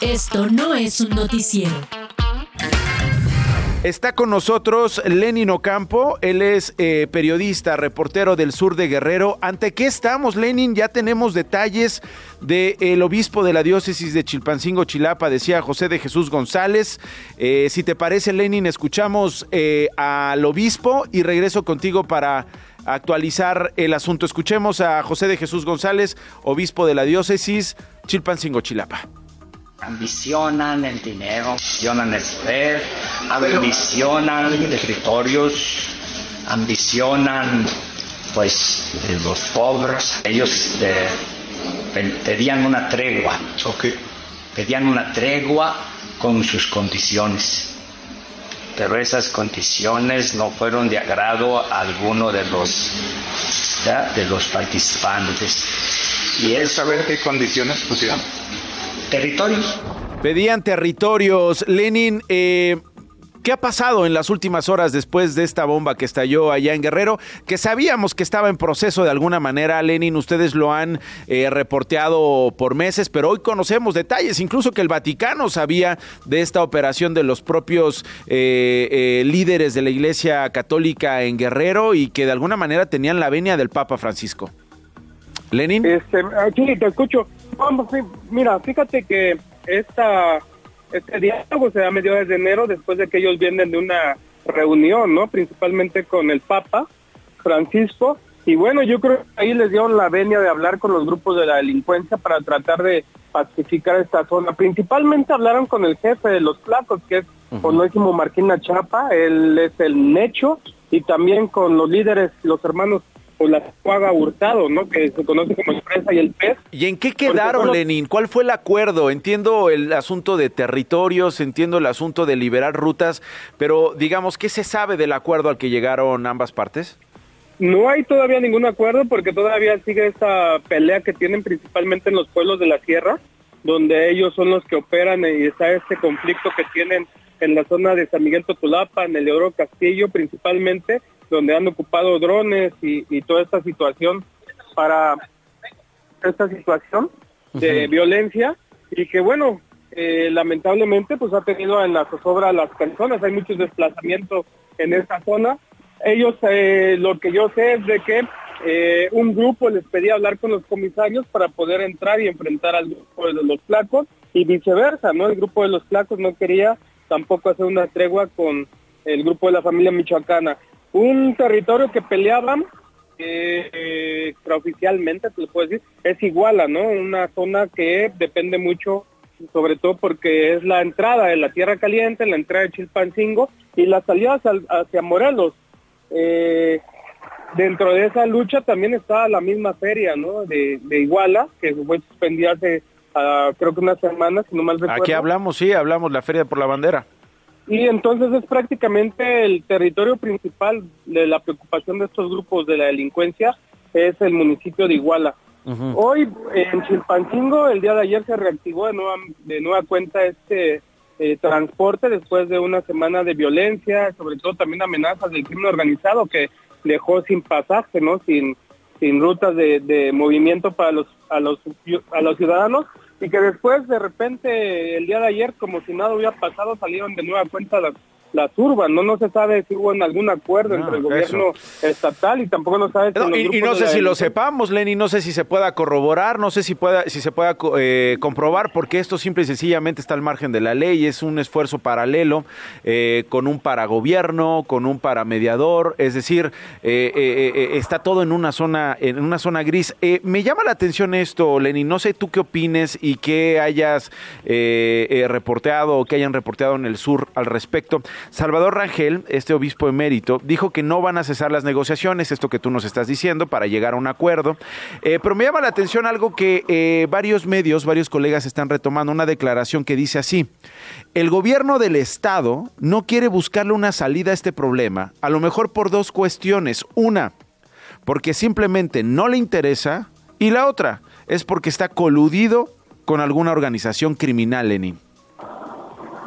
Esto no es un noticiero. Está con nosotros Lenin Ocampo, él es eh, periodista, reportero del sur de Guerrero. ¿Ante qué estamos, Lenin? Ya tenemos detalles del obispo de la diócesis de Chilpancingo, Chilapa, decía José de Jesús González. Eh, si te parece, Lenin, escuchamos eh, al obispo y regreso contigo para actualizar el asunto. Escuchemos a José de Jesús González, obispo de la diócesis Chilpancingo, Chilapa ambicionan el dinero, ambicionan el poder, ambicionan territorios, ambicionan pues los pobres. Ellos eh, pedían una tregua, pedían una tregua con sus condiciones. Pero esas condiciones no fueron de agrado a alguno de los, de los participantes. Y es saber qué condiciones pusieron territorios. Pedían territorios. Lenin, eh, ¿Qué ha pasado en las últimas horas después de esta bomba que estalló allá en Guerrero? Que sabíamos que estaba en proceso de alguna manera, Lenin, ustedes lo han eh, reporteado por meses, pero hoy conocemos detalles, incluso que el Vaticano sabía de esta operación de los propios eh, líderes de la Iglesia Católica en Guerrero y que de alguna manera tenían la venia del Papa Francisco. Lenin. Este, aquí te escucho. Vamos, mira, fíjate que esta, este diálogo se da a mediados de enero después de que ellos vienen de una reunión, ¿no? Principalmente con el Papa Francisco. Y bueno, yo creo que ahí les dieron la venia de hablar con los grupos de la delincuencia para tratar de pacificar esta zona. Principalmente hablaron con el jefe de los placos, que es uh Marquín Chapa, él es el Necho, y también con los líderes, los hermanos o la Cuaga Hurtado, ¿no? Que se conoce como Expresa y el PES. ¿Y en qué quedaron, Lenin? ¿Cuál fue el acuerdo? Entiendo el asunto de territorios, entiendo el asunto de liberar rutas, pero digamos, ¿qué se sabe del acuerdo al que llegaron ambas partes? No hay todavía ningún acuerdo porque todavía sigue esta pelea que tienen principalmente en los pueblos de la sierra, donde ellos son los que operan y está este conflicto que tienen en la zona de San Miguel Totulapa, en el Oro Castillo principalmente, donde han ocupado drones y, toda esta situación para esta situación de violencia y que bueno, eh, lamentablemente pues ha tenido en la zozobra a las personas, hay muchos desplazamientos en esta zona. Ellos, eh, lo que yo sé es de que eh, un grupo les pedía hablar con los comisarios para poder entrar y enfrentar al grupo de los flacos y viceversa, ¿no? El grupo de los flacos no quería tampoco hacer una tregua con el grupo de la familia michoacana un territorio que peleaban eh, extraoficialmente, te lo puedo decir, es Iguala, ¿no? Una zona que depende mucho, sobre todo porque es la entrada de la Tierra Caliente, la entrada de Chilpancingo y las salidas hacia Morelos. Eh, dentro de esa lucha también está la misma feria, ¿no? De, Iguala, que fue suspendida hace ah, creo que unas semanas, si no mal recuerdo. Aquí hablamos, sí, hablamos la feria por la bandera. Y entonces es prácticamente el territorio principal de la preocupación de estos grupos de la delincuencia, es el municipio de Iguala. Hoy en Chilpancingo, el día de ayer se reactivó de nueva, de nueva cuenta este eh, transporte después de una semana de violencia, sobre todo también amenazas del crimen organizado que dejó sin pasaje, ¿no? Sin, sin rutas de, de movimiento para los, a, los, a los ciudadanos y que después de repente el día de ayer como si nada hubiera pasado salieron de nueva cuenta las la turban, ¿no? No se sabe si hubo algún acuerdo entre el gobierno estatal y tampoco no sabe si y, no sé si lo sepamos, Lenny, no sé si se pueda corroborar, no sé si pueda si se pueda eh, comprobar, porque esto simple y sencillamente está al margen de la ley, es un esfuerzo paralelo eh, con un paragobierno, con un paramediador, es decir, eh, está todo en una zona en una zona gris. me llama la atención esto, Lenny, no sé tú qué opines y qué hayas reporteado o que hayan reporteado en el sur al respecto. Salvador Rangel, este obispo emérito, dijo que no van a cesar las negociaciones, esto que tú nos estás diciendo, para llegar a un acuerdo. Eh, pero me llama la atención algo que eh, varios medios, varios colegas están retomando, una declaración que dice así, el gobierno del Estado no quiere buscarle una salida a este problema, a lo mejor por dos cuestiones. Una, porque simplemente no le interesa, y la otra es porque está coludido con alguna organización criminal, Lenin.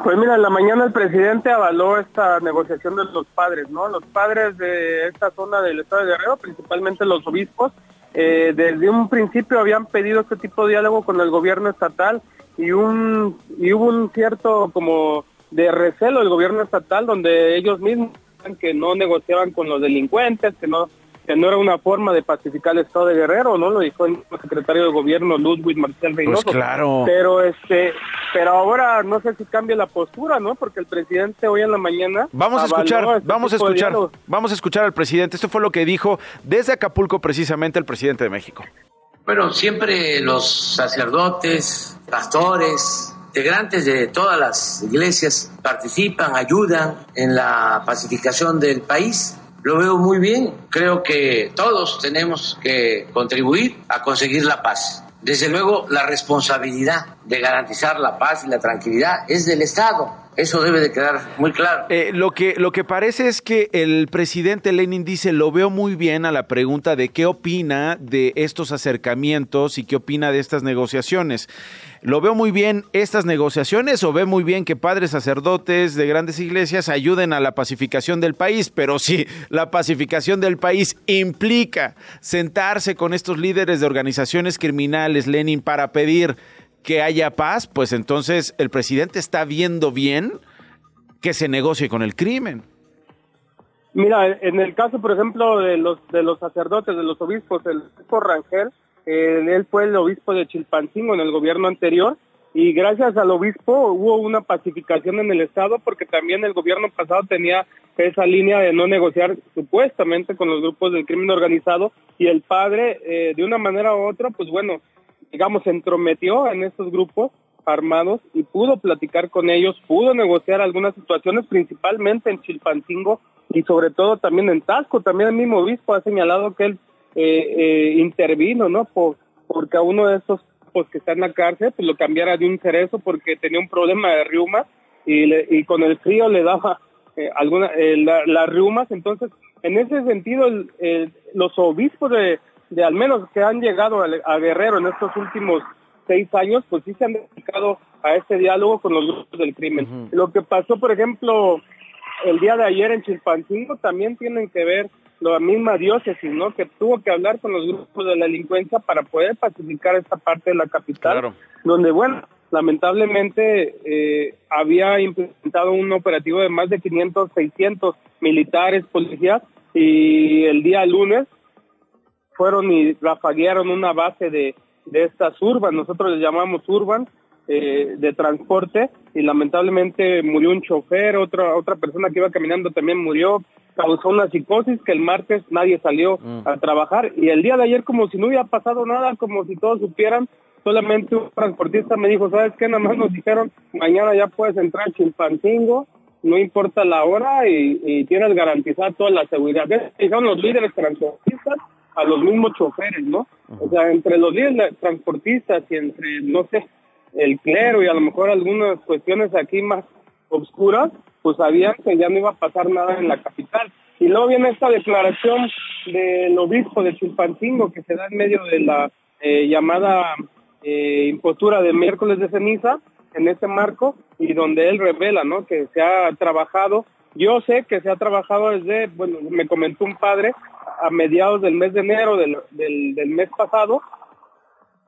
Pues mira, en la mañana el presidente avaló esta negociación de los padres, ¿no? Los padres de esta zona del estado de Guerrero, principalmente los obispos, eh, desde un principio habían pedido este tipo de diálogo con el gobierno estatal y un y hubo un cierto como de recelo del gobierno estatal donde ellos mismos que no negociaban con los delincuentes, que no que no era una forma de pacificar el estado de Guerrero, ¿no? Lo dijo el secretario de gobierno Ludwig Marcel Reynoso. Pues claro. Pero este, pero ahora no sé si cambia la postura, ¿no? Porque el presidente hoy en la mañana Vamos a escuchar, este vamos a escuchar, vamos a escuchar al presidente. Esto fue lo que dijo desde Acapulco precisamente el presidente de México. Bueno, siempre los sacerdotes, pastores, integrantes de todas las iglesias participan, ayudan en la pacificación del país. Lo veo muy bien. Creo que todos tenemos que contribuir a conseguir la paz. Desde luego, la responsabilidad de garantizar la paz y la tranquilidad es del Estado. Eso debe de quedar muy claro. Eh, lo, que, lo que parece es que el presidente Lenin dice, lo veo muy bien a la pregunta de qué opina de estos acercamientos y qué opina de estas negociaciones. ¿Lo veo muy bien estas negociaciones o ve muy bien que padres sacerdotes de grandes iglesias ayuden a la pacificación del país? Pero si la pacificación del país implica sentarse con estos líderes de organizaciones criminales, Lenin, para pedir que haya paz, pues entonces el presidente está viendo bien que se negocie con el crimen. Mira, en el caso, por ejemplo, de los de los sacerdotes, de los obispos, el obispo Rangel, eh, él fue el obispo de Chilpancingo en el gobierno anterior y gracias al obispo hubo una pacificación en el estado porque también el gobierno pasado tenía esa línea de no negociar supuestamente con los grupos del crimen organizado y el padre eh, de una manera u otra, pues bueno, digamos, se entrometió en estos grupos armados y pudo platicar con ellos, pudo negociar algunas situaciones, principalmente en Chilpancingo y sobre todo también en Tasco. También el mismo obispo ha señalado que él eh, eh, intervino, ¿no? Por, porque a uno de esos pues, que está en la cárcel, pues lo cambiara de un cerezo porque tenía un problema de riumas y, le- y con el frío le daba eh, alguna eh, la- las riumas. Entonces, en ese sentido, el- el- los obispos de, de al menos que han llegado a, a Guerrero en estos últimos seis años, pues sí se han dedicado a este diálogo con los grupos del crimen. Lo que pasó, por ejemplo, el día de ayer en Chilpancingo también tienen que ver la misma diócesis, ¿no? Que tuvo que hablar con los grupos de la delincuencia para poder pacificar esta parte de la capital, Claro. donde, bueno, lamentablemente eh, había implementado un operativo de más de 500, 600 militares, policías, y el día lunes fueron y rafaguearon una base de, de estas urban, nosotros les llamamos urban, eh, de transporte, y lamentablemente murió un chofer, otra, otra persona que iba caminando también murió, causó una psicosis que el martes nadie salió a trabajar, y el día de ayer como si no hubiera pasado nada, como si todos supieran, solamente un transportista me dijo, ¿sabes qué? Nada más nos dijeron, mañana ya puedes entrar a Chilpancingo, no importa la hora y, y tienes garantizada toda la seguridad. Dijeron los líderes transportistas a los mismos choferes, ¿no? O sea, entre los líderes transportistas y entre, no sé, el clero y a lo mejor algunas cuestiones aquí más obscuras, pues sabían que ya no iba a pasar nada en la capital. Y luego viene esta declaración del obispo de Chilpancingo que se da en medio de la eh, llamada eh, impostura de miércoles de ceniza, en ese marco, y donde él revela, ¿no? Que se ha trabajado, yo sé que se ha trabajado desde, bueno, me comentó un padre, a mediados del mes de enero del, del, del mes pasado,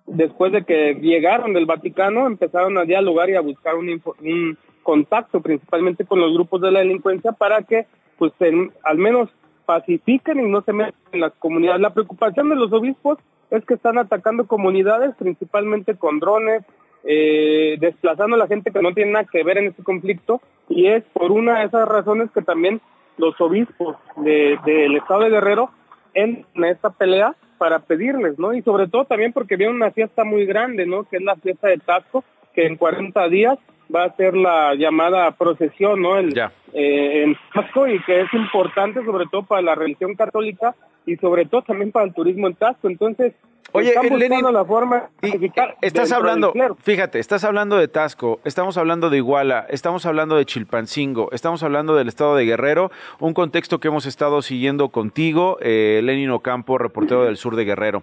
después de que llegaron del Vaticano, empezaron a dialogar y a buscar un, un contacto principalmente con los grupos de la delincuencia para que pues en- al menos pacifiquen y no se metan en las comunidades. La preocupación de los obispos es que están atacando comunidades principalmente con drones, eh, desplazando a la gente que no tiene nada que ver en este conflicto y es por una de esas razones que también los obispos de- del estado de Guerrero a esta pelea para pedirles, ¿no? Y sobre todo también porque viene una fiesta muy grande, ¿no? Que es la fiesta de Tasco, que en 40 días va a ser la llamada procesión, ¿no? El, Ya. eh, en Tasco y que es importante sobre todo para la religión católica y sobre todo también para el turismo en Tasco. Entonces, Oye, Lenin, la forma Y estás hablando, fíjate, estás hablando de Tasco, estamos hablando de Iguala, estamos hablando de Chilpancingo, estamos hablando del estado de Guerrero, un contexto que hemos estado siguiendo contigo, eh, Lenin Ocampo, reportero del sur de Guerrero.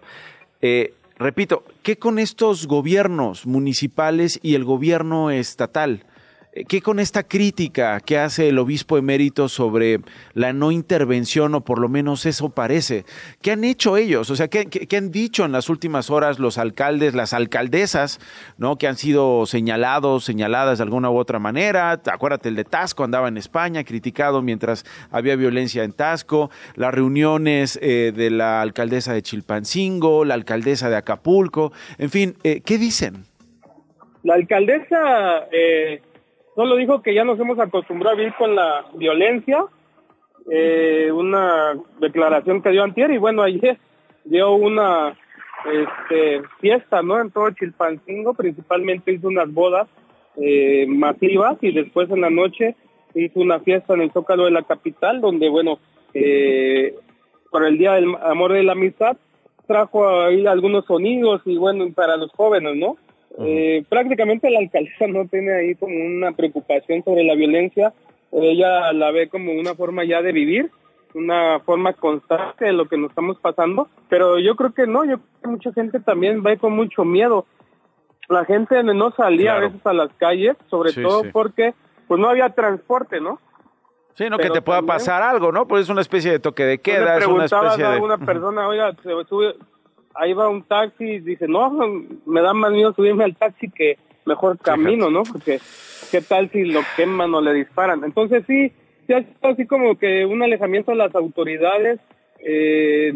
Eh, repito, ¿qué con estos gobiernos municipales y el gobierno estatal? ¿Qué con esta crítica que hace el obispo emérito sobre la no intervención, o por lo menos eso parece? ¿Qué han hecho ellos? O sea, ¿qué, qué, han dicho en las últimas horas los alcaldes, las alcaldesas, ¿no? Que han sido señalados, señaladas de alguna u otra manera. Acuérdate, el de Tasco andaba en España, criticado mientras había violencia en Tasco. Las reuniones eh, de la alcaldesa de Chilpancingo, la alcaldesa de Acapulco. En fin, eh, ¿qué dicen? La alcaldesa eh, solo dijo que ya nos hemos acostumbrado a vivir con la violencia, eh, una declaración que dio antier y bueno, ayer dio una este, fiesta, ¿no? En todo Chilpancingo, principalmente hizo unas bodas eh, masivas y después en la noche hizo una fiesta en el Zócalo de la capital, donde, bueno, eh, por el Día del Amor de la Amistad, trajo ahí algunos sonidos y bueno, para los jóvenes, ¿no? Eh, prácticamente la alcaldesa no tiene ahí como una preocupación sobre la violencia, ella la ve como una forma ya de vivir, una forma constante de lo que nos estamos pasando, pero yo creo que no, yo creo que mucha gente también va con mucho miedo. La gente no salía a veces a las calles, sobre todo porque pues no había transporte, ¿no? Sí, no que te pueda pasar algo, ¿no? Pues es una especie de toque de queda, es una especie a una persona, oiga, se sube, ahí va un taxi y dice, no, me da más miedo subirme al taxi que mejor camino, ¿no? Porque qué tal si lo queman o le disparan. Entonces sí, sí ha así como que un alejamiento de las autoridades. Eh,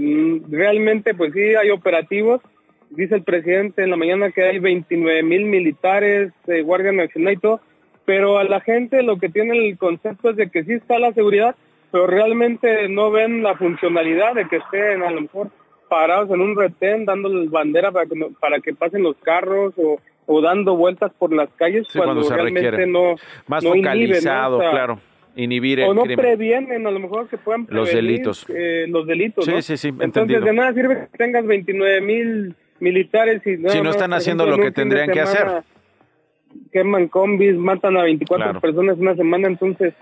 realmente, pues sí, hay operativos. Dice el presidente en la mañana que hay 29 mil militares, eh, Guardia Nacional y todo, pero a la gente lo que tiene el concepto es de que sí está la seguridad, pero realmente no ven la funcionalidad de que estén a lo mejor parados en un retén dándoles bandera para que, para que pasen los carros o, o dando vueltas por las calles cuando, realmente no más focalizado, claro. Inhibir el o no previenen, a lo mejor que puedan los delitos. Eh, los delitos, sí, Sí, sí, Entonces, de nada sirve que tengas 29 mil militares y si no están haciendo lo que tendrían que hacer. Queman combis, matan a 24 personas una semana, entonces,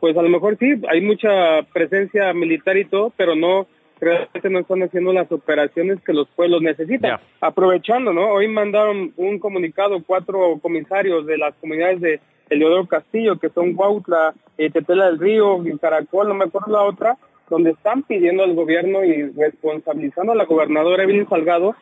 pues a lo mejor sí, hay mucha presencia militar y todo, pero no realmente no están haciendo las operaciones que los pueblos necesitan. Aprovechando, ¿no? Hoy mandaron un comunicado cuatro comisarios de las comunidades de Eleodoro Castillo, que son Huautla, eh, Tetela del Río, Caracol, no me acuerdo la otra, donde están pidiendo al gobierno y responsabilizando a la gobernadora Evelyn Salgado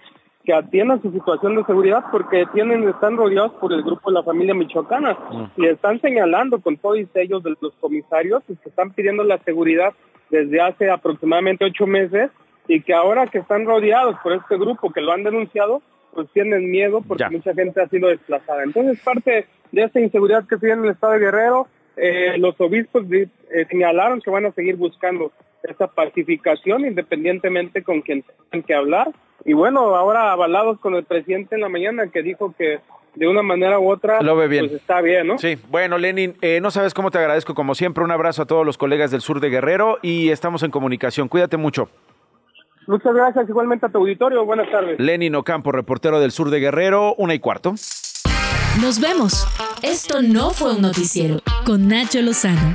que atiendan su situación de seguridad porque tienen están rodeados por el grupo de la familia michoacana mm. y están señalando con todos ellos de los comisarios que están pidiendo la seguridad desde hace aproximadamente ocho meses y que ahora que están rodeados por este grupo que lo han denunciado, pues tienen miedo porque mucha gente ha sido desplazada. Entonces, parte de esta inseguridad que tiene en el estado de Guerrero, eh, los obispos eh, señalaron que van a seguir buscando esa pacificación independientemente con quien tengan que hablar. Y bueno, ahora avalados con el presidente en la mañana que dijo que de una manera u otra, Lo ve bien. pues está bien, ¿no? Sí, bueno, Lenin, eh, no sabes cómo te agradezco, como siempre, un abrazo a todos los colegas del sur de Guerrero y estamos en comunicación. Cuídate mucho. Muchas gracias, igualmente a tu auditorio. Buenas tardes. Lenin Ocampo, reportero del sur de Guerrero, una y cuarto. Nos vemos. Esto no fue un noticiero. Con Nacho Lozano.